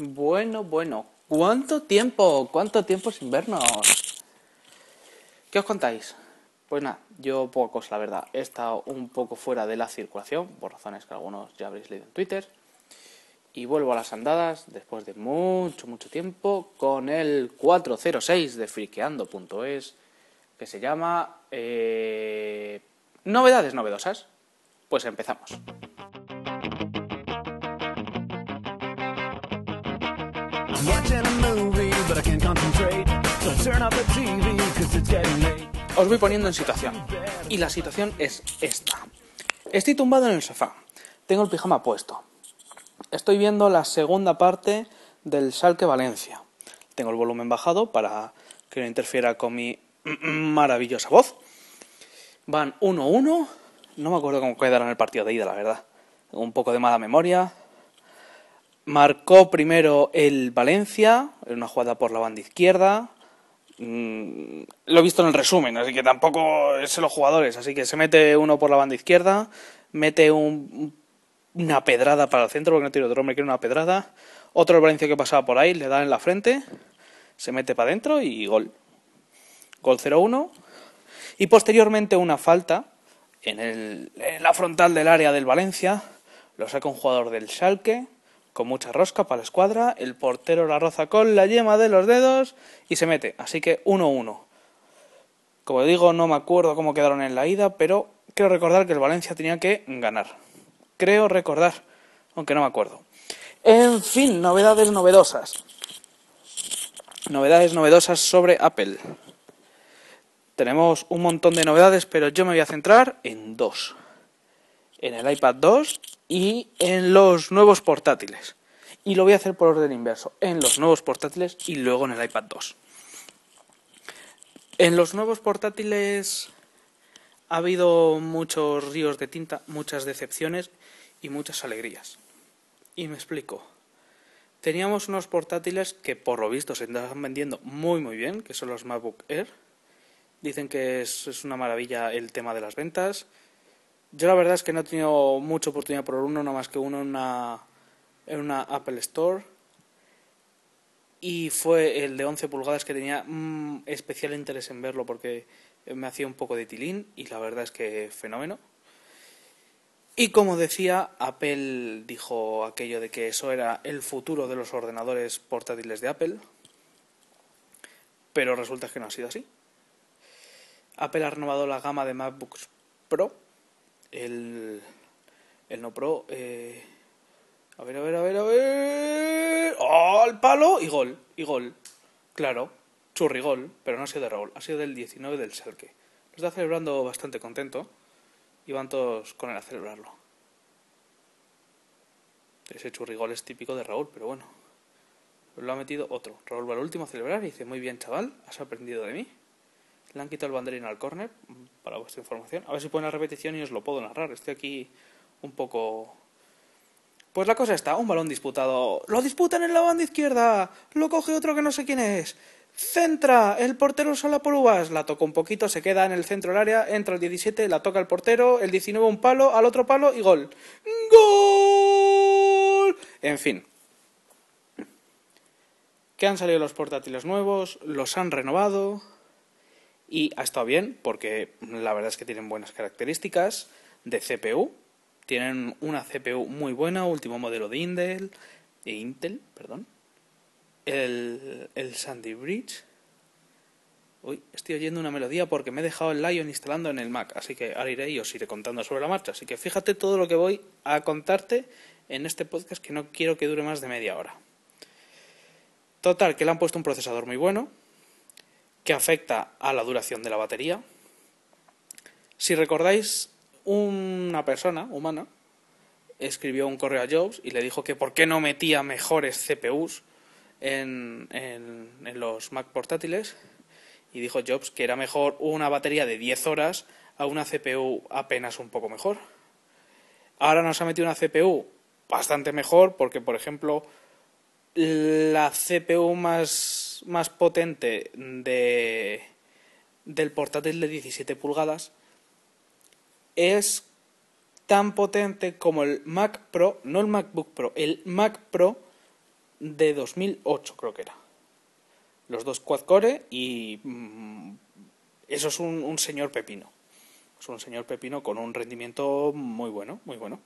Bueno, bueno. ¿Cuánto tiempo? ¿Cuánto tiempo sin vernos? ¿Qué os contáis? Pues nada, yo pocos, la verdad. He estado un poco fuera de la circulación, por razones que algunos ya habréis leído en Twitter. Y vuelvo a las andadas después de mucho, mucho tiempo con el 406 de friqueando.es que se llama eh, Novedades novedosas. Pues empezamos. Os voy poniendo en situación. Y la situación es esta. Estoy tumbado en el sofá. Tengo el pijama puesto. Estoy viendo la segunda parte del Salque Valencia. Tengo el volumen bajado para que no interfiera con mi maravillosa voz. Van 1-1. No me acuerdo cómo quedaron el partido de ida, la verdad. Un poco de mala memoria. Marcó primero el Valencia, en una jugada por la banda izquierda. Mm, lo he visto en el resumen, así que tampoco es los jugadores. Así que se mete uno por la banda izquierda, mete una pedrada para el centro, porque no tiene otro hombre que una pedrada. Otro el Valencia que pasaba por ahí, le da en la frente, se mete para adentro y gol. Gol 0-1. Y posteriormente una falta en, el, en la frontal del área del Valencia. Lo saca un jugador del Schalke con mucha rosca para la escuadra, el portero la roza con la yema de los dedos y se mete. Así que 1-1. Como digo, no me acuerdo cómo quedaron en la ida, pero creo recordar que el Valencia tenía que ganar. Creo recordar, aunque no me acuerdo. En fin, novedades novedosas. Novedades novedosas sobre Apple. Tenemos un montón de novedades, pero yo me voy a centrar en dos. En el iPad 2 y en los nuevos portátiles. Y lo voy a hacer por orden inverso, en los nuevos portátiles y luego en el iPad 2. En los nuevos portátiles ha habido muchos ríos de tinta, muchas decepciones y muchas alegrías. Y me explico. Teníamos unos portátiles que por lo visto se están vendiendo muy muy bien, que son los MacBook Air. Dicen que es, es una maravilla el tema de las ventas, yo la verdad es que no he tenido mucha oportunidad por uno, no más que uno en una, en una Apple Store. Y fue el de 11 pulgadas que tenía mm, especial interés en verlo porque me hacía un poco de tilín y la verdad es que fenómeno. Y como decía, Apple dijo aquello de que eso era el futuro de los ordenadores portátiles de Apple, pero resulta que no ha sido así. Apple ha renovado la gama de MacBooks Pro el, el no pro. Eh, a ver, a ver, a ver, a ver. ¡Oh! Al palo y gol. Y gol. Claro. Churrigol. Pero no ha sido de Raúl. Ha sido del 19 del Selke. Lo está celebrando bastante contento. Y van todos con él a celebrarlo. Ese churrigol es típico de Raúl, pero bueno. Lo ha metido otro. Raúl va al último a celebrar y dice: Muy bien, chaval, has aprendido de mí. Le han quitado el banderín al córner, para vuestra información. A ver si ponen la repetición y os lo puedo narrar. Estoy aquí un poco... Pues la cosa está, un balón disputado. Lo disputan en la banda izquierda. Lo coge otro que no sé quién es. Centra, el portero sola por uvas. La toca un poquito, se queda en el centro del área. Entra el 17, la toca el portero. El 19 un palo, al otro palo y gol. ¡Gol! En fin. Que han salido los portátiles nuevos, los han renovado y ha estado bien porque la verdad es que tienen buenas características de CPU. Tienen una CPU muy buena, último modelo de Intel, Intel, perdón. El, el Sandy Bridge. Uy, estoy oyendo una melodía porque me he dejado el Lion instalando en el Mac, así que ahora iré y os iré contando sobre la marcha. Así que fíjate todo lo que voy a contarte en este podcast que no quiero que dure más de media hora. Total, que le han puesto un procesador muy bueno, que afecta a la duración de la batería. Si recordáis, una persona humana escribió un correo a Jobs y le dijo que por qué no metía mejores CPUs en, en, los Mac portátiles y dijo Jobs que era mejor una batería de 10 horas a una CPU apenas un poco mejor. Ahora nos ha metido una CPU bastante mejor porque, por ejemplo, la CPU más más, potente de, del portátil de 17 pulgadas es tan potente como el Mac Pro, no el MacBook Pro, el Mac Pro de 2008, creo que era. Los dos quad-core y mm, eso es un, un señor pepino. Es un señor pepino con un rendimiento muy bueno, muy bueno.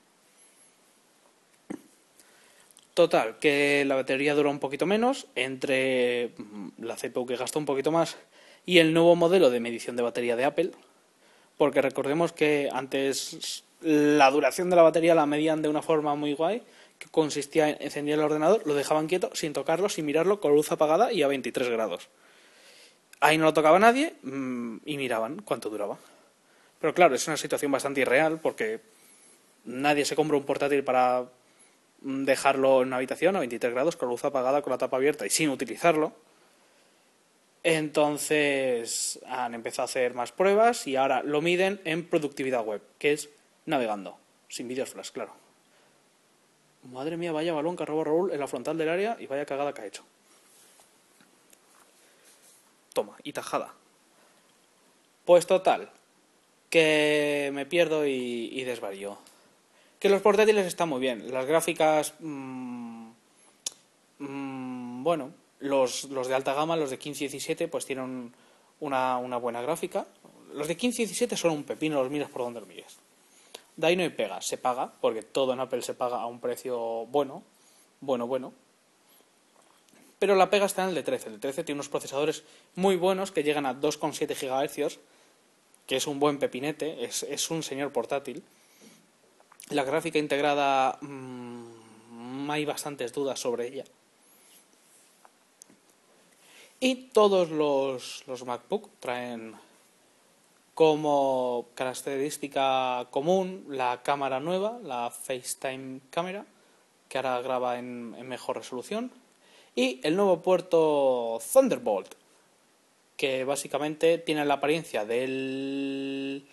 Total, que la batería dura un poquito menos, entre mm, la CPU que gasta un poquito más y el nuevo modelo de medición de batería de Apple, porque recordemos que antes la duración de la batería la medían de una forma muy guay, que consistía en encender el ordenador, lo dejaban quieto sin tocarlo, sin mirarlo, con luz apagada y a 23 grados. Ahí no lo tocaba nadie mm, y miraban cuánto duraba. Pero claro, es una situación bastante irreal porque nadie se compra un portátil para dejarlo en una habitación a 23 grados con luz apagada, con la tapa abierta y sin utilizarlo. Entonces han empezado a hacer más pruebas y ahora lo miden en productividad web, que es navegando, sin vídeos flash, claro. Madre mía, vaya balón que robó Raúl en la frontal del área y vaya cagada que ha hecho. Toma, y tajada. Pues total, que me pierdo y, y desvarío. Que los portátiles están muy bien. Las gráficas, mmm, bueno, los, los, de alta gama, los de 15 y 17, pues tienen una, una, buena gráfica. Los de 15 y 17 son un pepino, los miras por donde los mires. De ahí no hay pega, se paga, porque todo en Apple se paga a un precio bueno, bueno, bueno. Pero la pega está en el de 13. El de 13 tiene unos procesadores muy buenos que llegan a 2,7 GHz, que es un buen pepinete, es, es un señor portátil la gráfica integrada mmm, hay bastantes dudas sobre ella. Y todos los, los MacBook traen como característica común la cámara nueva, la FaceTime Camera, que ahora graba en, mejor resolución, y el nuevo puerto Thunderbolt, que básicamente tiene la apariencia del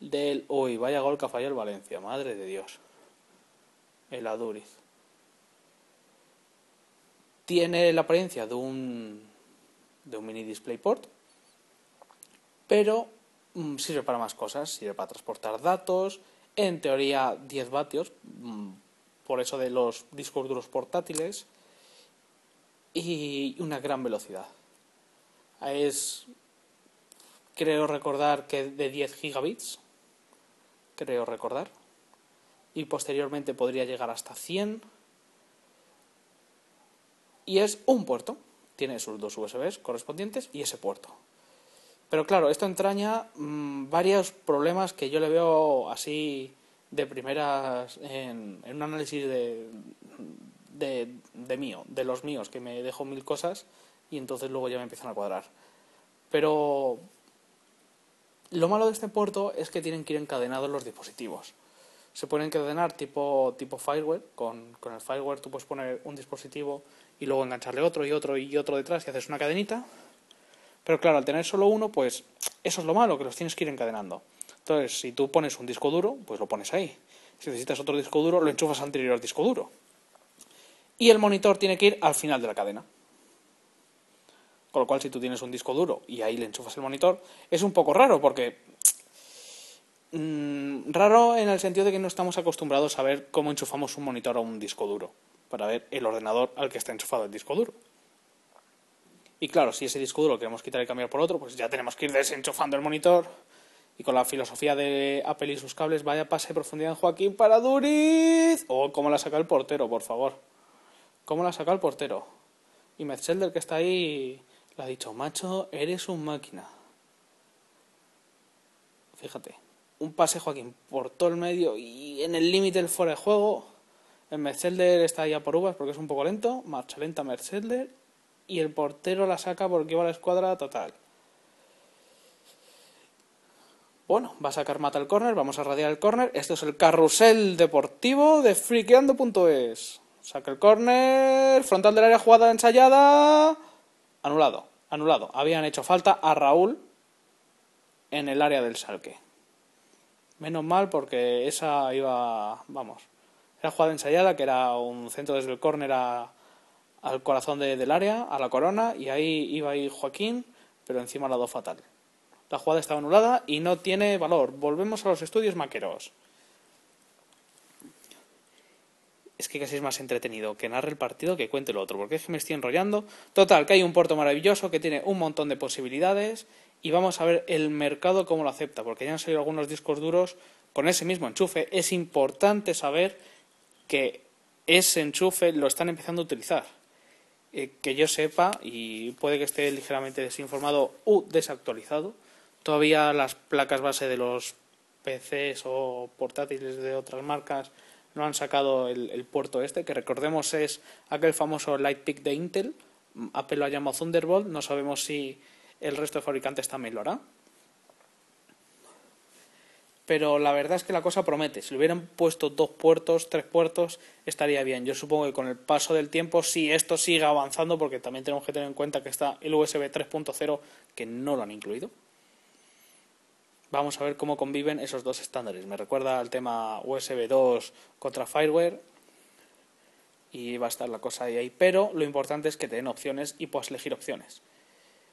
del... Uy, vaya gol que falló el Valencia, madre de Dios. El Aduriz. Tiene la apariencia de un, de un mini DisplayPort, pero mm, sirve para más cosas, sirve para transportar datos, en teoría 10 vatios, mm, por eso de los discos duros portátiles, y una gran velocidad. Es, creo recordar que de 10 gigabits, creo recordar. Y posteriormente podría llegar hasta 100. Y es un puerto. Tiene sus dos USBs correspondientes y ese puerto. Pero claro, esto entraña mmm, varios problemas que yo le veo así de primeras en, en un análisis de, de, de, mío, de los míos, que me dejo mil cosas y entonces luego ya me empiezan a cuadrar. Pero lo malo de este puerto es que tienen que ir encadenados los dispositivos. Se pueden encadenar tipo, tipo fireware. Con, con el fireware tú puedes poner un dispositivo y luego engancharle otro y otro y otro detrás y haces una cadenita. Pero claro, al tener solo uno, pues eso es lo malo, que los tienes que ir encadenando. Entonces, si tú pones un disco duro, pues lo pones ahí. Si necesitas otro disco duro, lo enchufas anterior al disco duro. Y el monitor tiene que ir al final de la cadena. Con lo cual, si tú tienes un disco duro y ahí le enchufas el monitor, es un poco raro porque... Mmm, raro en el sentido de que no estamos acostumbrados a ver cómo enchufamos un monitor a un disco duro, para ver el ordenador al que está enchufado el disco duro. Y claro, si ese disco duro lo queremos quitar y cambiar por otro, pues ya tenemos que ir desenchufando el monitor. Y con la filosofía de Apple y sus cables, vaya pase de profundidad en Joaquín para Duriz. O cómo la saca el portero, por favor. ¿Cómo la saca el portero? Y Metzelder que está ahí le ha dicho, macho, eres un máquina. Fíjate, un pase Joaquín por todo el medio y en el límite del fuera de juego. El Mercedes está ya por uvas porque es un poco lento, marcha lenta Mercedes y el portero la saca porque va a la escuadra total. Bueno, va a sacar mata el córner, vamos a radiar el córner. Esto es el carrusel deportivo de friqueando.es. Saca el córner, frontal del área jugada ensayada. Anulado, anulado. Habían hecho falta a Raúl en el área del salque. Menos mal porque esa iba, vamos, era jugada ensayada, que era un centro desde el córner al corazón de, del área, a la corona, y ahí iba ahí Joaquín, pero encima la do fatal. La jugada estaba anulada y no tiene valor. Volvemos a los estudios maqueros. Es que casi es más entretenido que narre el partido que cuente lo otro, porque es que me estoy enrollando. Total, que hay un puerto maravilloso que tiene un montón de posibilidades y vamos a ver el mercado cómo lo acepta, porque ya han salido algunos discos duros con ese mismo enchufe. Es importante saber que ese enchufe lo están empezando a utilizar. Eh, que yo sepa, y puede que esté ligeramente desinformado u desactualizado, todavía las placas base de los PCs o portátiles de otras marcas no han sacado el, puerto este, que recordemos es aquel famoso Lightpeak de Intel. Apple lo ha llamado Thunderbolt, no sabemos si el resto de fabricantes también lo hará. Pero la verdad es que la cosa promete. Si le hubieran puesto dos puertos, tres puertos, estaría bien. Yo supongo que con el paso del tiempo, si esto sigue avanzando, porque también tenemos que tener en cuenta que está el USB 3.0, que no lo han incluido vamos a ver cómo conviven esos dos estándares. Me recuerda al tema USB 2 contra Fireware y va a estar la cosa ahí, ahí. Pero lo importante es que te den opciones y puedas elegir opciones.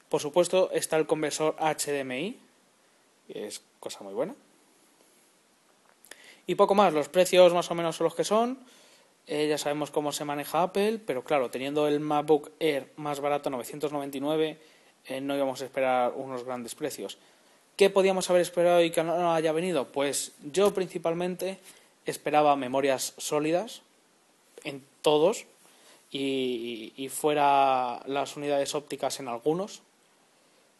Por supuesto está el conversor HDMI, que es cosa muy buena. Y poco más, los precios más o menos son los que son. Eh, ya sabemos cómo se maneja Apple, pero claro, teniendo el MacBook Air más barato, 999, eh, no íbamos a esperar unos grandes precios. ¿Qué podíamos haber esperado y que no haya venido? Pues yo principalmente esperaba memorias sólidas en todos y, fuera las unidades ópticas en algunos.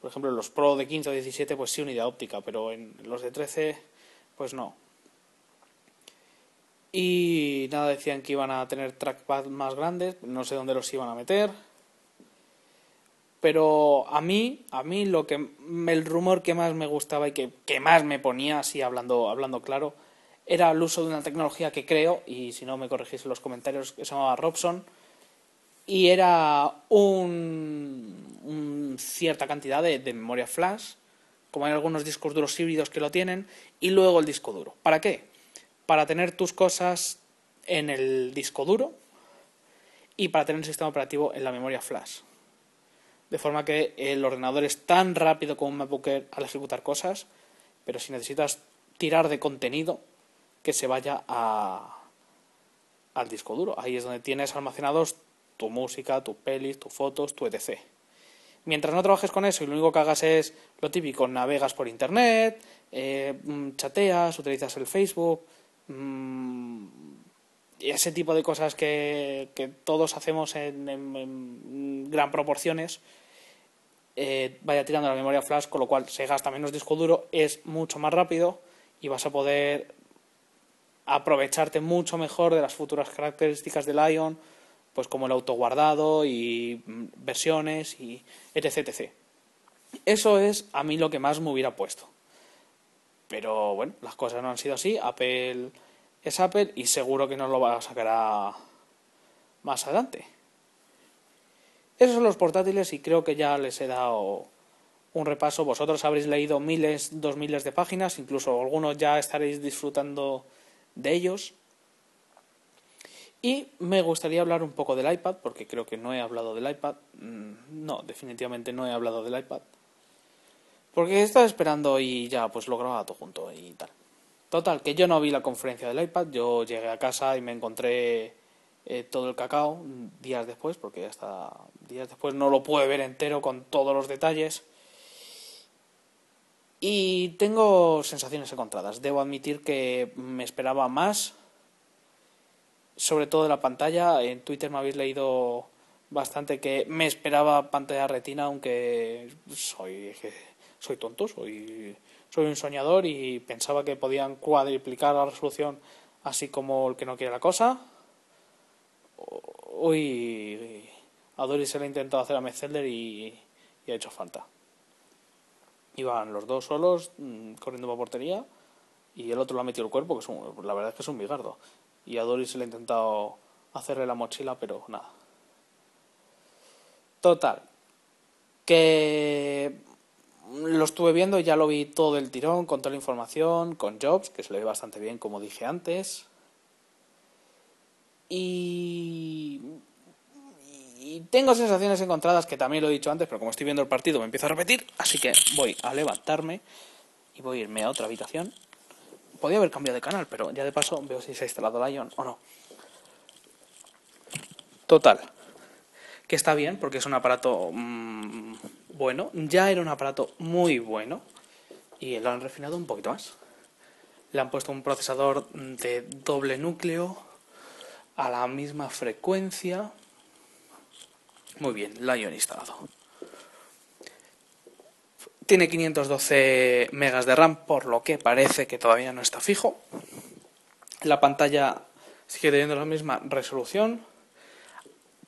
Por ejemplo, en los Pro de 15 o 17 pues sí unidad óptica, pero en los de 13 pues no. Y nada, decían que iban a tener trackpad más grandes, no sé dónde los iban a meter pero a mí, a mí lo que el rumor que más me gustaba y que, más me ponía, así hablando, hablando claro, era el uso de una tecnología que creo, y si no me corregís en los comentarios, que se llamaba Robson, y era un, cierta cantidad de, de, memoria flash, como hay algunos discos duros híbridos que lo tienen, y luego el disco duro. ¿Para qué? Para tener tus cosas en el disco duro y para tener el sistema operativo en la memoria flash de forma que el ordenador es tan rápido como un MacBook al ejecutar cosas, pero si necesitas tirar de contenido, que se vaya a, al disco duro. Ahí es donde tienes almacenados tu música, tus pelis, tus fotos, tu etc. Mientras no trabajes con eso y lo único que hagas es lo típico, navegas por internet, eh, mm, chateas, utilizas el Facebook, mm, y ese tipo de cosas que, todos hacemos en gran proporciones, eh, vaya tirando la memoria flash, con lo cual se gasta menos disco duro, es mucho más rápido y vas a poder aprovecharte mucho mejor de las futuras características del Ion, pues como el autoguardado y mm, versiones y etc, etc. Eso es a mí lo que más me hubiera puesto. Pero bueno, las cosas no han sido así. Apple es Apple y seguro que no lo va a sacar más adelante. Esos son los portátiles y creo que ya les he dado un repaso. Vosotros habréis leído miles, dos miles de páginas, incluso algunos ya estaréis disfrutando de ellos. Y me gustaría hablar un poco del iPad, porque creo que no he hablado del iPad. Mm, no, definitivamente no he hablado del iPad. Porque estaba esperando y ya pues lo grababa todo junto y tal. Total, que yo no vi la conferencia del iPad, yo llegué a casa y me encontré eh, todo el cacao días después, porque hasta días después no lo pude ver entero con todos los detalles. Y tengo sensaciones encontradas. Debo admitir que me esperaba más, sobre todo de la pantalla. En Twitter me habéis leído bastante que me esperaba pantalla retina, aunque soy, soy tonto, soy, soy un soñador y pensaba que podían cuadriplicar la resolución así como el que no quiere la cosa Uy, a Doris se le ha intentado hacer a Metzelder y, ha hecho falta. Iban los dos solos mm, corriendo para portería y el otro lo ha metido el cuerpo, que es un, la verdad es que es un bigardo. Y a Doris se le ha intentado hacerle la mochila, pero nada. Total, que lo estuve viendo, ya lo vi todo el tirón, con toda la información, con Jobs, que se le ve bastante bien, como dije antes. Y, tengo sensaciones encontradas que también lo he dicho antes, pero como estoy viendo el partido me empiezo a repetir, así que voy a levantarme y voy a irme a otra habitación. Podría haber cambiado de canal, pero ya de paso veo si se ha instalado Lion o no. Total. Que está bien porque es un aparato mm, bueno. Ya era un aparato muy bueno. Y lo han refinado un poquito más. Le han puesto un procesador de doble núcleo a la misma frecuencia. Muy bien, han instalado. Tiene 512 megas de RAM, por lo que parece que todavía no está fijo. La pantalla sigue teniendo la misma resolución.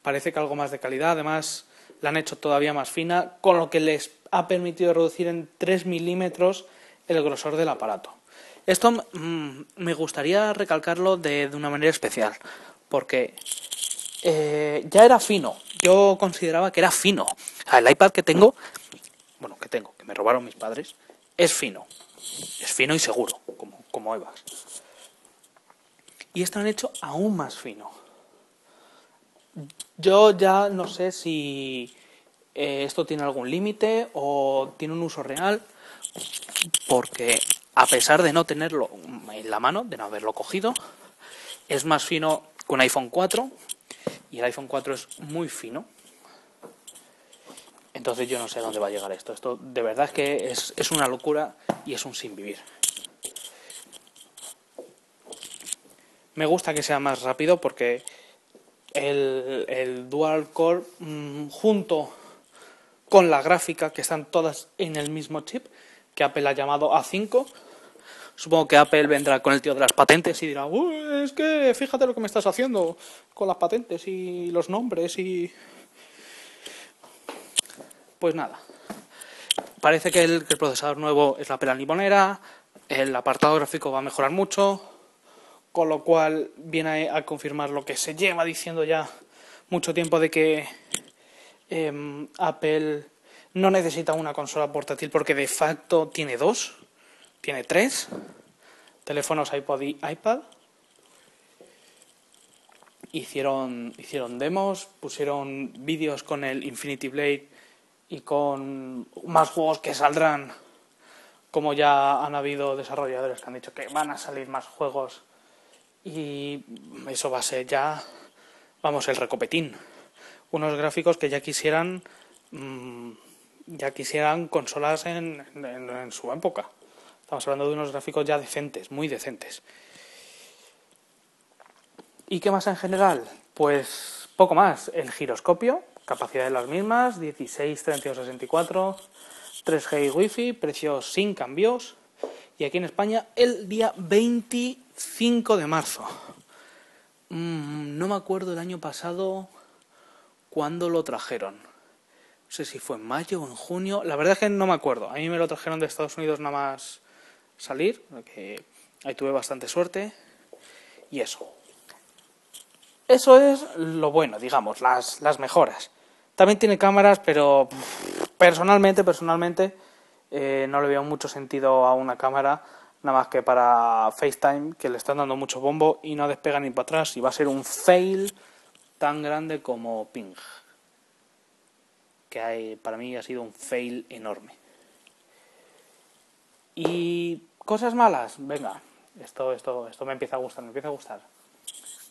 Parece que algo más de calidad. Además, la han hecho todavía más fina, con lo que les ha permitido reducir en 3 milímetros el grosor del aparato. Esto mm, me gustaría recalcarlo de, una manera especial, porque eh, ya era fino. Yo consideraba que era fino. el iPad que tengo bueno, que tengo, que me robaron mis padres, es fino. Es fino y seguro, como, como Evas. Y esto han hecho aún más fino. Yo ya no sé si eh, esto tiene algún límite o tiene un uso real, porque a pesar de no tenerlo en la mano, de no haberlo cogido, es más fino un iPhone 4 y el iPhone 4 es muy fino entonces yo no sé a dónde va a llegar esto. Esto de verdad es que es, una locura y es un sin vivir. Me gusta que sea más rápido porque el, dual core mm, junto con la gráfica que están todas en el mismo chip que Apple ha llamado A5 supongo que Apple vendrá con el tío de las patentes y dirá es que fíjate lo que me estás haciendo con las patentes y los nombres y pues nada, parece que el, procesador nuevo es la pera limonera, el apartado gráfico va a mejorar mucho, con lo cual viene a, confirmar lo que se lleva diciendo ya mucho tiempo de que em, Apple no necesita una consola portátil porque de facto tiene dos, tiene tres teléfonos iPod y iPad. Hicieron, hicieron demos, pusieron vídeos con el Infinity Blade y con más juegos que saldrán, como ya han habido desarrolladores que han dicho que van a salir más juegos y eso va a ser ya, vamos, el recopetín. Unos gráficos que ya quisieran, mm, ya quisieran consolas en, en su época. Estamos hablando de unos gráficos ya decentes, muy decentes. ¿Y qué más en general? Pues poco más. El giroscopio, Capacidad de las mismas, 16, 32, 64, 3G y Wi-Fi, precios sin cambios. Y aquí en España el día 25 de marzo. Mm, no me acuerdo el año pasado cuándo lo trajeron. No sé si fue en mayo o en junio. La verdad es que no me acuerdo. A mí me lo trajeron de Estados Unidos nada más salir, que ahí tuve bastante suerte. Y eso. Eso es lo bueno, digamos, las, las mejoras. También tiene cámaras, pero personalmente, personalmente, eh, no le veo mucho sentido a una cámara, nada más que para FaceTime, que le están dando mucho bombo y no despega ni para atrás y va a ser un fail tan grande como Ping. Que hay, para mí ha sido un fail enorme. Y cosas malas, venga, esto, esto, esto me empieza a gustar, me empieza a gustar.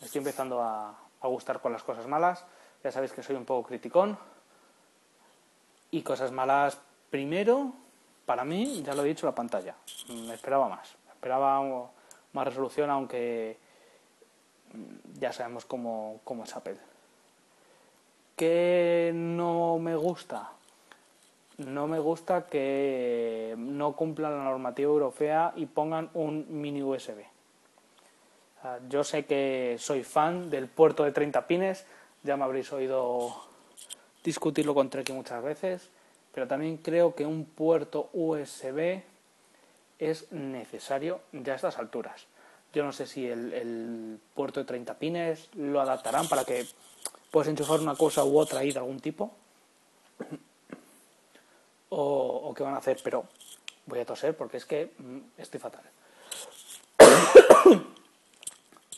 Estoy empezando a, a gustar con las cosas malas. Ya sabéis que soy un poco criticón. Y cosas malas, primero, para mí, ya lo he dicho, la pantalla. Me esperaba más. Me esperaba más resolución, aunque ya sabemos cómo, cómo es Apple. ¿Qué no me gusta? No me gusta que no cumplan la normativa europea y pongan un mini USB. Yo sé que soy fan del puerto de 30 pines, ya me habréis oído discutirlo con Treki muchas veces, pero también creo que un puerto USB es necesario ya a estas alturas. Yo no sé si el, puerto de 30 pines lo adaptarán para que puedas enchufar una cosa u otra ahí de algún tipo. O, o qué van a hacer, pero voy a toser porque es que mm, estoy fatal.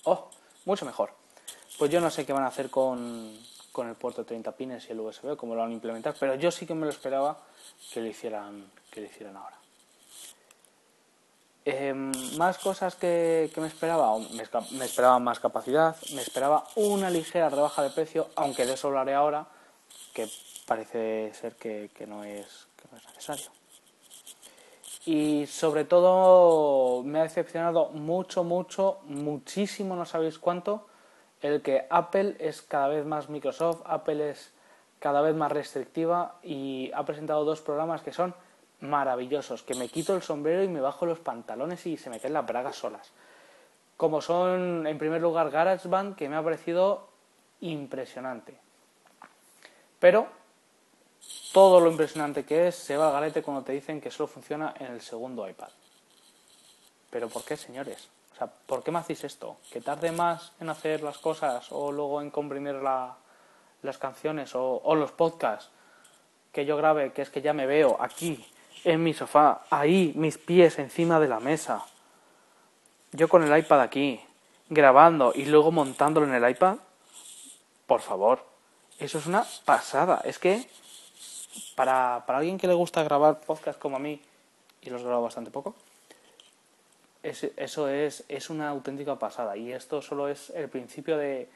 oh, mucho mejor. Pues yo no sé qué van a hacer con, el puerto 30 pines y el USB, cómo lo van a implementar, pero yo sí que me lo esperaba que lo hicieran, que lo hicieran ahora. Em, más cosas que, me esperaba, me, esperaba más capacidad, me esperaba una ligera rebaja de precio, aunque de eso hablaré ahora, que parece ser que, no, es, que no es necesario. Y sobre todo me ha decepcionado mucho, mucho, muchísimo, no sabéis cuánto, el que Apple es cada vez más Microsoft, Apple es cada vez más restrictiva y ha presentado dos programas que son maravillosos, que me quito el sombrero y me bajo los pantalones y se me caen las bragas solas. Como son, en primer lugar, GarageBand, que me ha parecido impresionante. Pero todo lo impresionante que es se va al galete cuando te dicen que solo funciona en el segundo iPad. ¿Pero por qué, señores? O sea, ¿por qué me hacéis esto? ¿Que tarde más en hacer las cosas o luego en comprimir las canciones o, o los podcasts que yo grabe, que es que ya me veo aquí en mi sofá, ahí, mis pies encima de la mesa. Yo con el iPad aquí, grabando y luego montándolo en el iPad. Por favor, eso es una pasada. Es que para, para alguien que le gusta grabar podcast como a mí, y los grabo bastante poco, eso es, es una auténtica pasada. Y esto solo es el principio de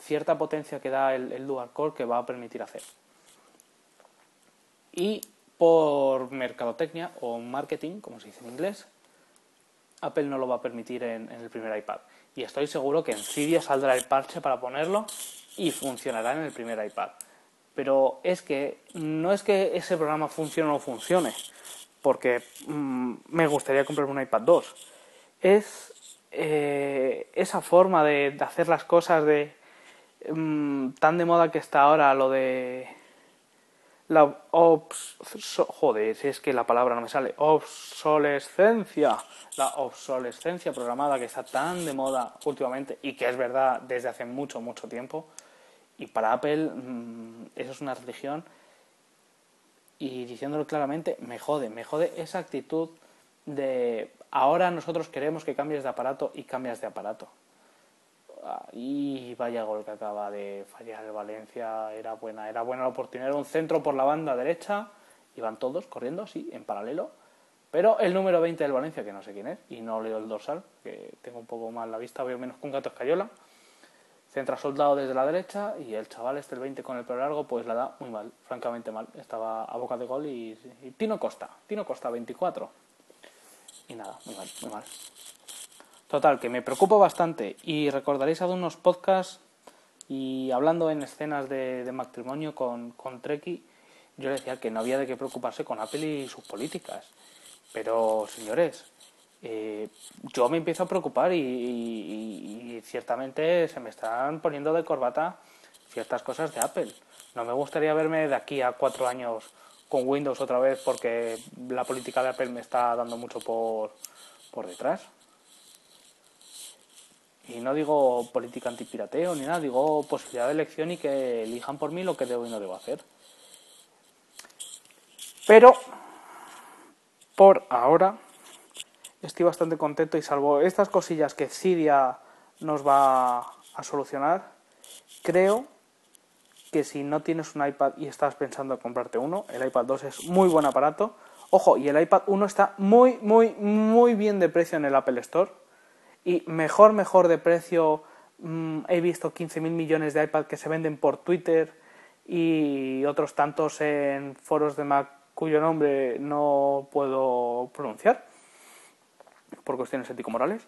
cierta potencia que da el, dual core que va a permitir hacer. Y por mercadotecnia o marketing, como se dice en inglés, Apple no lo va a permitir en, el primer iPad. Y estoy seguro que en Cydia saldrá el parche para ponerlo y funcionará en el primer iPad. Pero es que no es que ese programa funcione o no funcione, porque mm, me gustaría comprarme un iPad 2. Es eh, esa forma de, hacer las cosas de mm, tan de moda que está ahora lo de la obs joder, si es que la palabra no me sale, obsolescencia, la obsolescencia programada que está tan de moda últimamente y que es verdad desde hace mucho, mucho tiempo. Y para Apple mm, eso es una religión y diciéndolo claramente, me jode, me jode esa actitud de ahora nosotros queremos que cambies de aparato y cambias de aparato. Y vaya gol que acaba de fallar el Valencia. Era buena, era buena la oportunidad. Era un centro por la banda derecha. Iban todos corriendo, sí, en paralelo. Pero el número 20 del Valencia, que no sé quién es, y no leo el dorsal, que tengo un poco mal la vista, veo menos con gato escayola. Centra soldado desde la derecha y el chaval este, el 20 con el pelo largo, pues la da muy mal, francamente mal. Estaba a boca de gol y, Tino Costa, Tino Costa 24. Y nada, muy mal, muy mal. Total, que me preocupo bastante y recordaréis algunos podcasts y hablando en escenas de, matrimonio con, con Treki, yo decía que no había de qué preocuparse con Apple y sus políticas. Pero, señores, eh, yo me empiezo a preocupar y, ciertamente se me están poniendo de corbata ciertas cosas de Apple. No me gustaría verme de aquí a cuatro años con Windows otra vez porque la política de Apple me está dando mucho por, por detrás. Y no digo política antipirateo ni nada, digo posibilidad de elección y que elijan por mí lo que debo y no debo hacer. Pero por ahora estoy bastante contento y salvo estas cosillas que Cydia nos va a solucionar, creo que si no tienes un iPad y estás pensando en comprarte uno, el iPad 2 es muy buen aparato. Ojo, y el iPad 1 está muy, muy, muy bien de precio en el Apple Store y mejor, mejor de precio. Mm, he visto 15.000 millones de iPad que se venden por Twitter y otros tantos en foros de Mac cuyo nombre no puedo pronunciar por cuestiones ético-morales.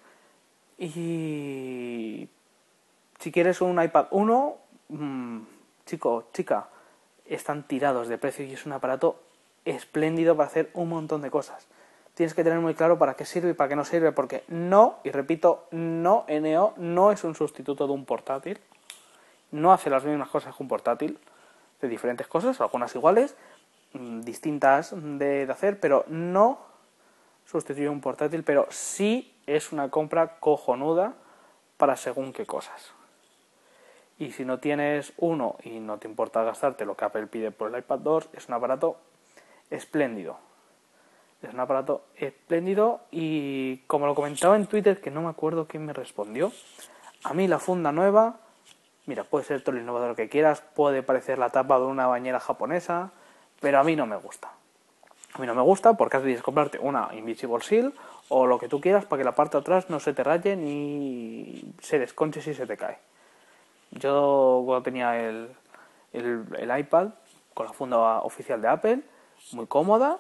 Y si quieres un iPad 1, mm, chico, chica, están tirados de precio y es un aparato espléndido para hacer un montón de cosas tienes que tener muy claro para qué sirve y para qué no sirve, porque no, y repito, no, NO no es un sustituto de un portátil, no hace las mismas cosas que un portátil, de diferentes cosas, algunas iguales, mm, distintas de, hacer, pero no sustituye un portátil, pero sí es una compra cojonuda para según qué cosas. Y si no tienes uno y no te importa gastarte lo que Apple pide por el iPad 2, es un aparato espléndido. Es un aparato espléndido y como lo comentaba en Twitter, que no me acuerdo quién me respondió, a mí la funda nueva, mira, puede ser todo lo innovador que quieras, puede parecer la tapa de una bañera japonesa, pero a mí no me gusta. A mí no me gusta porque has de comprarte una Invisible Seal o lo que tú quieras para que la parte de atrás no se te raye ni se desconche si se te cae. Yo cuando tenía el, el, iPad con la funda oficial de Apple, muy cómoda.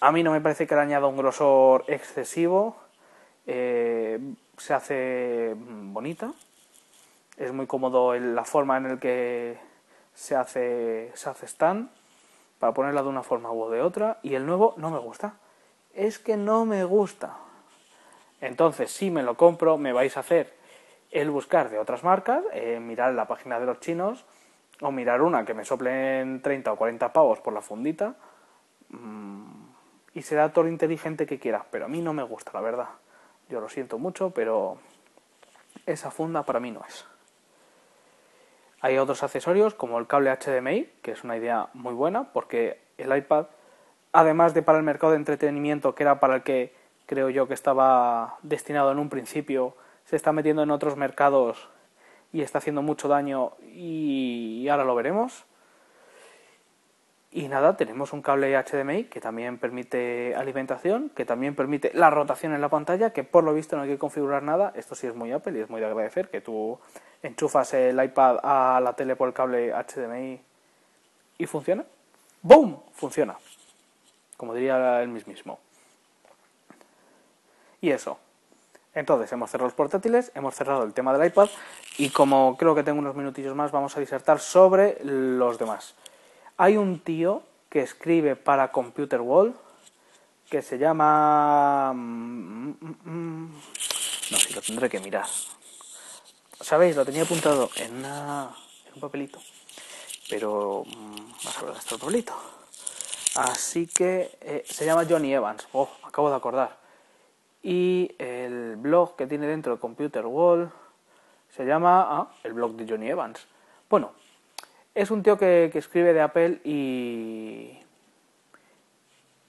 A mí no me parece que le añada un grosor excesivo. Eh, se hace bonita. Es muy cómodo la forma en la que se hace, se hace stand para ponerla de una forma u de otra. Y el nuevo no me gusta. Es que no me gusta. Entonces, si me lo compro, me vais a hacer el buscar de otras marcas, eh, mirar la página de los chinos o mirar una que me soplen 30 o 40 pavos por la fundita mm, y será todo lo inteligente que quieras, pero a mí no me gusta, la verdad. Yo lo siento mucho, pero esa funda para mí no es. Hay otros accesorios como el cable HDMI, que es una idea muy buena porque el iPad, además de para el mercado de entretenimiento, que era para el que creo yo que estaba destinado en un principio, se está metiendo en otros mercados y está haciendo mucho daño y ahora lo veremos. Y nada, tenemos un cable HDMI que también permite alimentación, que también permite la rotación en la pantalla, que por lo visto no hay que configurar nada. Esto sí es muy Apple y es muy de agradecer, que tú enchufas el iPad a la tele por el cable HDMI y funciona. ¡Boom! Funciona. Como diría el mismo. Y eso, entonces, hemos cerrado los portátiles, hemos cerrado el tema del iPad y como creo que tengo unos minutillos más, vamos a disertar sobre los demás. Hay un tío que escribe para Computer World que se llama... Mm, mm, mm, no, si lo tendré que mirar. ¿Sabéis? Lo tenía apuntado en, un papelito. Pero... Vamos a ver, este papelito. Así que eh, se llama Johnny Evans. Oh, me acabo de acordar y el blog que tiene dentro de Computer World se llama ah, el blog de Johnny Evans. Bueno, es un tío que, escribe de Apple y,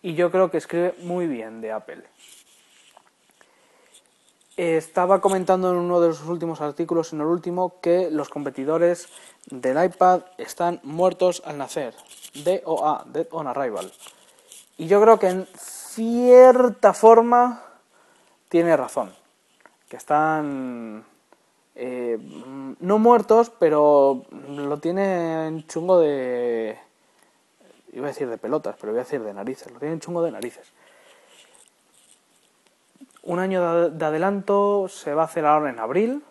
y yo creo que escribe muy bien de Apple. Estaba comentando en uno de sus últimos artículos, en el último, que los competidores del iPad están muertos al nacer. DOA, Dead on Arrival. Y yo creo que en cierta forma tiene razón, que están eh, no muertos, pero lo tienen chungo de... iba a decir de pelotas, pero voy a decir de narices, lo tienen chungo de narices. Un año de adelanto se va a hacer ahora en abril,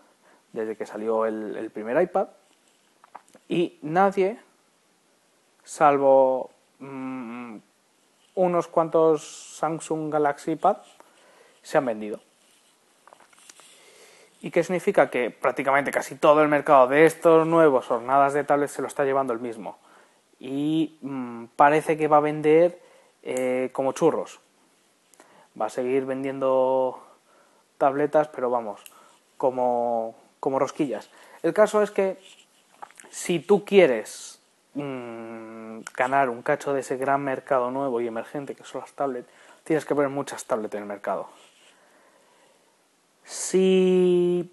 desde que salió el, primer iPad, y nadie, salvo mm, unos cuantos Samsung Galaxy Pad, se han vendido. ¿Y qué significa? Que prácticamente casi todo el mercado de estos nuevos hornadas de tablets se lo está llevando el mismo. Y mm, parece que va a vender eh, como churros. Va a seguir vendiendo tabletas, pero vamos, como, como rosquillas. El caso es que si tú quieres mm, ganar un cacho de ese gran mercado nuevo y emergente que son las tablets, tienes que poner muchas tablets en el mercado. Si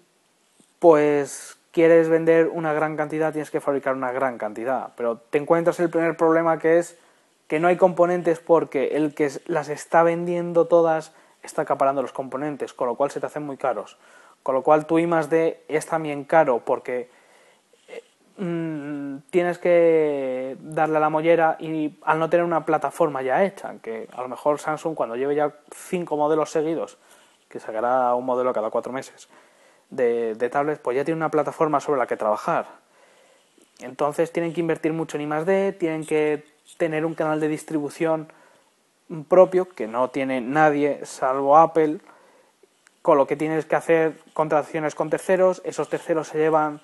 pues quieres vender una gran cantidad, tienes que fabricar una gran cantidad, pero te encuentras el primer problema que es que no hay componentes porque el que las está vendiendo todas está acaparando los componentes, con lo cual se te hacen muy caros. Con lo cual tu I más D es también caro porque eh, mm, tienes que darle a la mollera y al no tener una plataforma ya hecha, que a lo mejor Samsung cuando lleve ya cinco modelos seguidos que sacará un modelo cada cuatro meses de, tablets, pues ya tiene una plataforma sobre la que trabajar. Entonces tienen que invertir mucho en I+D, tienen que tener un canal de distribución propio que no tiene nadie salvo Apple, con lo que tienes que hacer contrataciones con terceros, esos terceros se llevan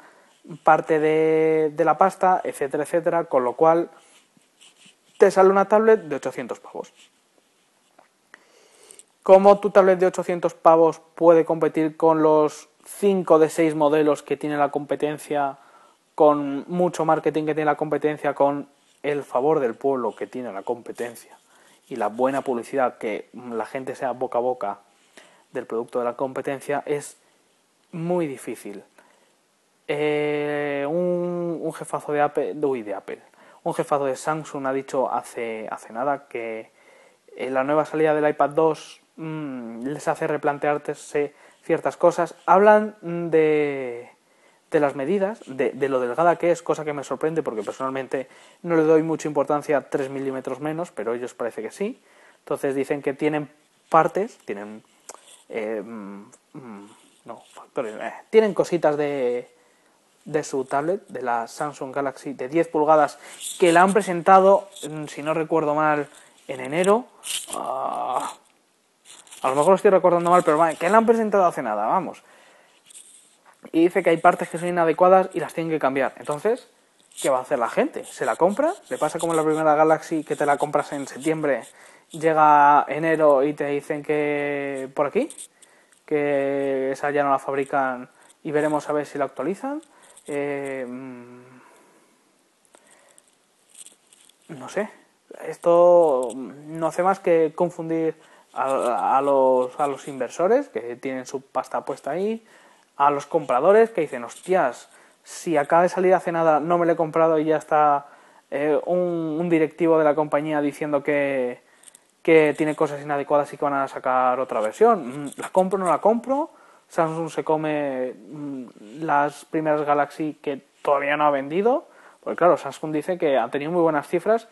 parte de, de la pasta, etcétera, etcétera, con lo cual te sale una tablet de 800 pavos. ¿Cómo tu tablet de 800 pavos puede competir con los 5 de 6 modelos que tiene la competencia, con mucho marketing que tiene la competencia, con el favor del pueblo que tiene la competencia y la buena publicidad que la gente sea boca a boca del producto de la competencia? Es muy difícil. Eh, un, jefazo de Apple, de Apple, un jefazo de Samsung ha dicho hace, hace nada que eh, la nueva salida del iPad 2 mm, les hace replantearse ciertas cosas. Hablan de, de las medidas, de, de, lo delgada que es, cosa que me sorprende porque personalmente no le doy mucha importancia a 3 milímetros menos, pero ellos parece que sí. Entonces dicen que tienen partes, tienen... Eh, mm, mm, no, eh, tienen cositas de, de su tablet, de la Samsung Galaxy de 10 pulgadas, que la han presentado, mm, si no recuerdo mal, en enero. Ah, a lo mejor lo estoy recordando mal, pero que la han presentado hace nada, vamos. Y dice que hay partes que son inadecuadas y las tienen que cambiar. Entonces, ¿qué va a hacer la gente? ¿Se la compra? ¿Le pasa como la primera Galaxy que te la compras en septiembre, llega enero y te dicen que por aquí? Que esa ya no la fabrican y veremos a ver si la actualizan. Eh, mm, no sé, esto no hace más que confundir a, los, a los inversores que tienen su pasta puesta ahí, a los compradores que dicen, hostias, si acaba de salir hace nada, no me lo he comprado y ya está eh, un, directivo de la compañía diciendo que, que tiene cosas inadecuadas y que van a sacar otra versión. Mm, ¿La compro o no la compro? Samsung se come mm, las primeras Galaxy que todavía no ha vendido. Porque claro, Samsung dice que ha tenido muy buenas cifras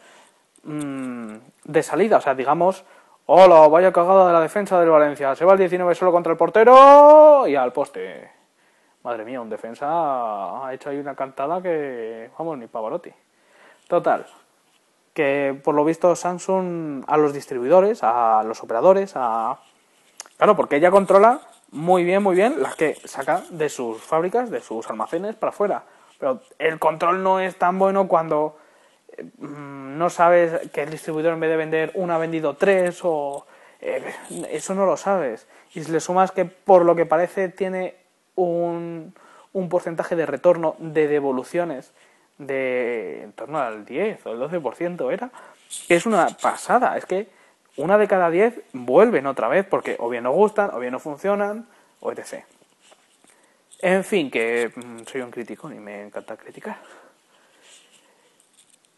mmm, de salida. O sea, digamos, hola, vaya cagada de la defensa del Valencia. Se va el 19 solo contra el portero y al poste. Madre mía, un defensa ha hecho ahí una cantada que, vamos, ni Pavarotti. Total, que por lo visto Samsung a los distribuidores, a los operadores, a... Claro, porque ella controla muy bien, muy bien las que saca de sus fábricas, de sus almacenes para afuera. Pero el control no es tan bueno cuando mm, no sabes que el distribuidor en vez de vender una ha vendido tres o... Eh, eso no lo sabes. Y si le sumas que por lo que parece tiene un, un porcentaje de retorno de devoluciones de en torno al 10 o el 12% era, es una pasada. Es que una de cada diez vuelven otra vez porque o bien no gustan, o bien no funcionan, o etc. En fin, que mm, soy un crítico y me encanta criticar.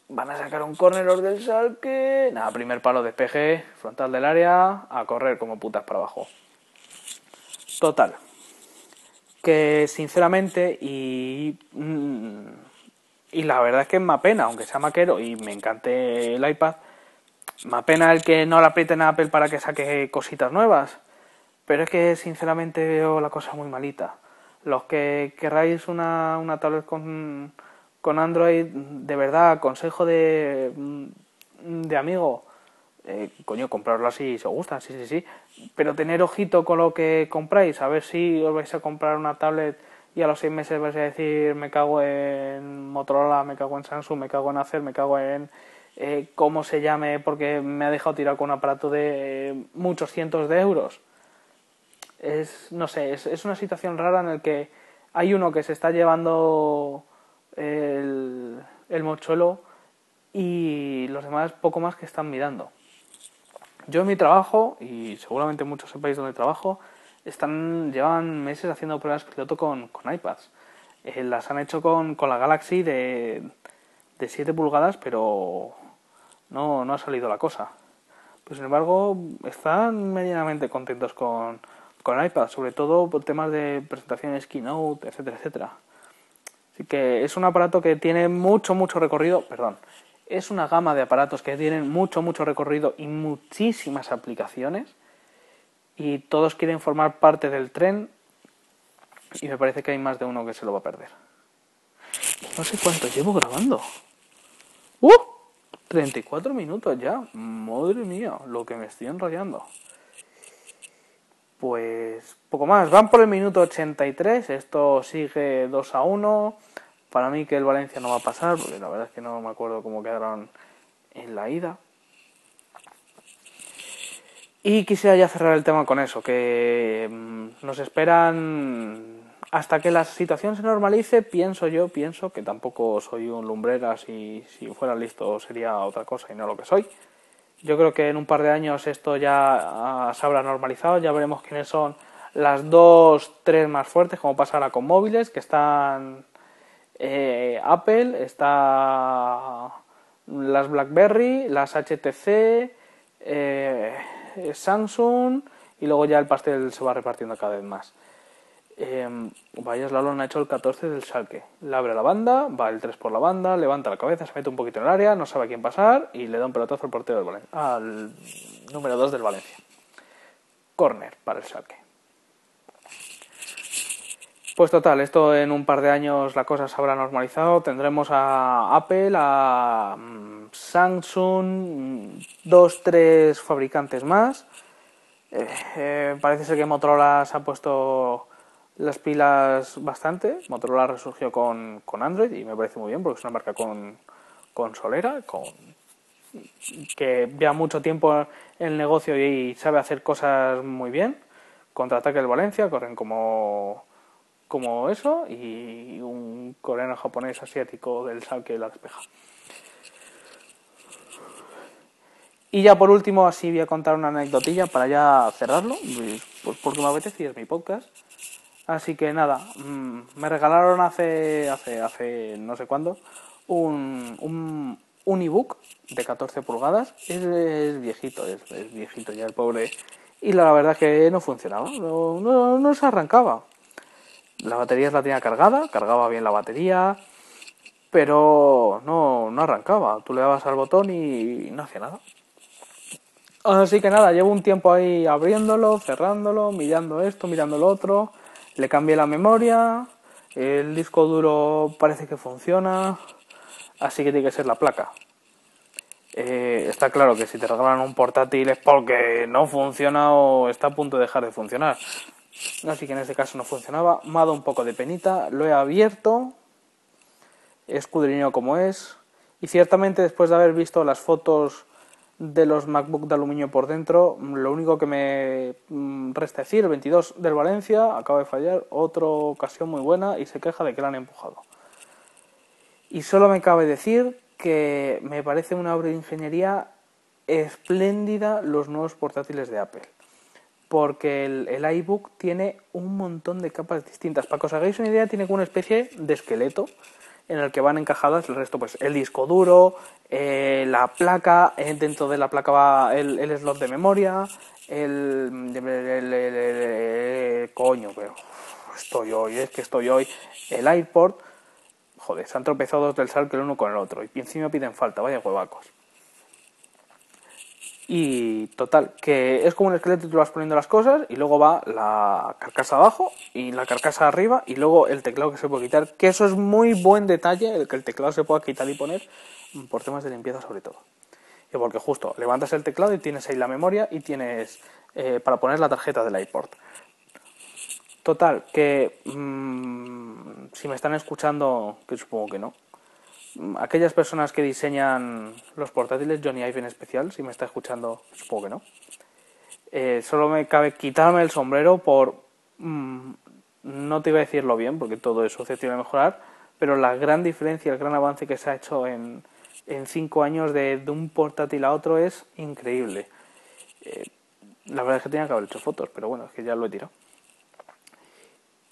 Van a sacar un córner del salque. Nada, primer palo despeje, frontal del área, a correr como putas para abajo. Total. Que sinceramente, y, mm, y la verdad es que me apena, aunque sea maquero y me encante el iPad, me apena el que no le aprieten a Apple para que saque cositas nuevas. Pero es que sinceramente veo la cosa muy malita. Los que querráis una, una tablet con, con Android, de verdad, consejo de, de amigo, eh, coño, comprarlo así si os gusta, sí, sí, sí. Pero tener ojito con lo que compráis, a ver si os vais a comprar una tablet y a los seis meses vais a decir me cago en Motorola, me cago en Samsung, me cago en Acer, me cago en eh, cómo se llame porque me ha dejado tirar con un aparato de muchos cientos de euros. Es, no sé, es, una situación rara en la que hay uno que se está llevando el, el mochuelo y los demás poco más que están mirando. Yo en mi trabajo, y seguramente muchos sepáis dónde trabajo, están, llevan meses haciendo pruebas piloto con, con iPads. Eh, las han hecho con, con la Galaxy de, de 7 pulgadas, pero no, no ha salido la cosa. Pues sin embargo, están medianamente contentos con, con iPad, sobre todo por temas de presentaciones, keynote, etcétera, etcétera. Así que es un aparato que tiene mucho, mucho recorrido, perdón, es una gama de aparatos que tienen mucho, mucho recorrido y muchísimas aplicaciones y todos quieren formar parte del tren y me parece que hay más de uno que se lo va a perder. No sé cuánto llevo grabando. ¡Uh! 34 minutos ya. Madre mía, lo que me estoy enrollando. Pues poco más. Van por el minuto 83. Esto sigue 2 a 1. Para mí que el Valencia no va a pasar, porque la verdad es que no me acuerdo cómo quedaron en la ida. Y quisiera ya cerrar el tema con eso, que mm, nos esperan hasta que la situación se normalice, pienso yo, pienso que tampoco soy un lumbrera, si, si fuera listo sería otra cosa y no lo que soy. Yo creo que en un par de años esto ya ah, se habrá normalizado, ya veremos quiénes son las dos, tres más fuertes, como pasa ahora con móviles, que están eh, Apple, está las BlackBerry, las HTC, eh, Samsung y luego ya el pastel se va repartiendo cada vez más. Eh, Vaya Slalom ha hecho el 14 del Salque. Le abre la banda, va el 3 por la banda, levanta la cabeza, se mete un poquito en el área, no sabe a quién pasar y le da un pelotazo al portero del Valencia, al número 2 del Valencia. Corner para el Salque. Pues total, esto en un par de años la cosa se habrá normalizado. Tendremos a Apple, a mm, Samsung, dos, tres fabricantes más. Eh, eh, parece ser que Motorola se ha puesto las pilas bastante. Motorola resurgió con, con Android y me parece muy bien porque es una marca con, con solera, con que lleva mucho tiempo en el negocio y sabe hacer cosas muy bien. Contraataque el Valencia, corren como, como eso y un coreano japonés asiático del sal que la despeja. Y ya por último, así voy a contar una anecdotilla para ya cerrarlo, pues porque me apetece y es mi podcast. Así que nada, mm, me regalaron hace, hace, hace no sé cuándo un, un, un ebook de 14 pulgadas. Es, viejito, es, viejito ya el pobre. Y la verdad es que no funcionaba, no, no, se arrancaba. La batería la tenía cargada, cargaba bien la batería, pero no, no arrancaba. Tú le dabas al botón y no hacía nada. Así que nada, llevo un tiempo ahí abriéndolo, cerrándolo, mirando esto, mirando lo otro le cambié la memoria, el disco duro parece que funciona, así que tiene que ser la placa. Eh, está claro que si te regalan un portátil es porque no funciona o está a punto de dejar de funcionar. Así que en este caso no funcionaba. Me ha dado un poco de penita, lo he abierto, escudriñado como es. Y ciertamente después de haber visto las fotos de los MacBook de aluminio por dentro. Lo único que me mm, resta decir, el 22 del Valencia acaba de fallar, otra ocasión muy buena y se queja de que la han empujado. Y solo me cabe decir que me parece una obra de ingeniería espléndida los nuevos portátiles de Apple. Porque el, el iBook tiene un montón de capas distintas. Para que os hagáis una idea, tiene como una especie de esqueleto en el que van encajadas el resto, pues el disco duro, eh, la placa, eh, dentro de la placa va el, el slot de memoria, el, coño, pero estoy hoy, es que estoy hoy, el airport, joder, se han tropezado dos del sal que el uno con el otro, y encima piden falta, vaya huevacos. Y total, que es como un esqueleto tú vas poniendo las cosas y luego va la carcasa abajo y la carcasa arriba y luego el teclado que se puede quitar, que eso es muy buen detalle, el que el teclado se pueda quitar y poner por temas de limpieza sobre todo. Y porque justo levantas el teclado y tienes ahí la memoria y tienes eh, para poner la tarjeta del iPort. Total, que mmm, si me están escuchando, que supongo que no, aquellas personas que diseñan los portátiles, Johnny Ive en especial, si me está escuchando, supongo que no. Eh, solo me cabe quitarme el sombrero por. Mm, no te iba a decirlo bien, porque todo es susceptible de mejorar, pero la gran diferencia, el gran avance que se ha hecho en, en cinco años de, de, un portátil a otro es increíble. Eh, la verdad es que tenía que haber hecho fotos, pero bueno, es que ya lo he tirado.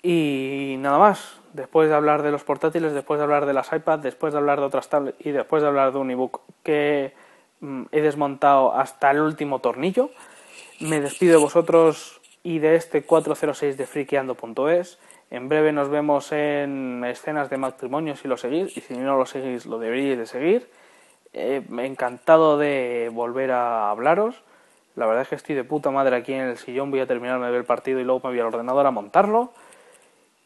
Y nada más, después de hablar de los portátiles, después de hablar de las iPads, después de hablar de otras tablets y después de hablar de un ebook que mm, he desmontado hasta el último tornillo, me despido de vosotros y de este 406 de frikiando.es. En breve nos vemos en escenas de matrimonio si lo seguís y si no lo seguís lo deberíais de seguir. Eh, encantado de volver a hablaros. La verdad es que estoy de puta madre aquí en el sillón, voy a terminarme de ver el partido y luego me voy al ordenador a montarlo.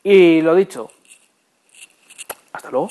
Y lo dicho, hasta luego.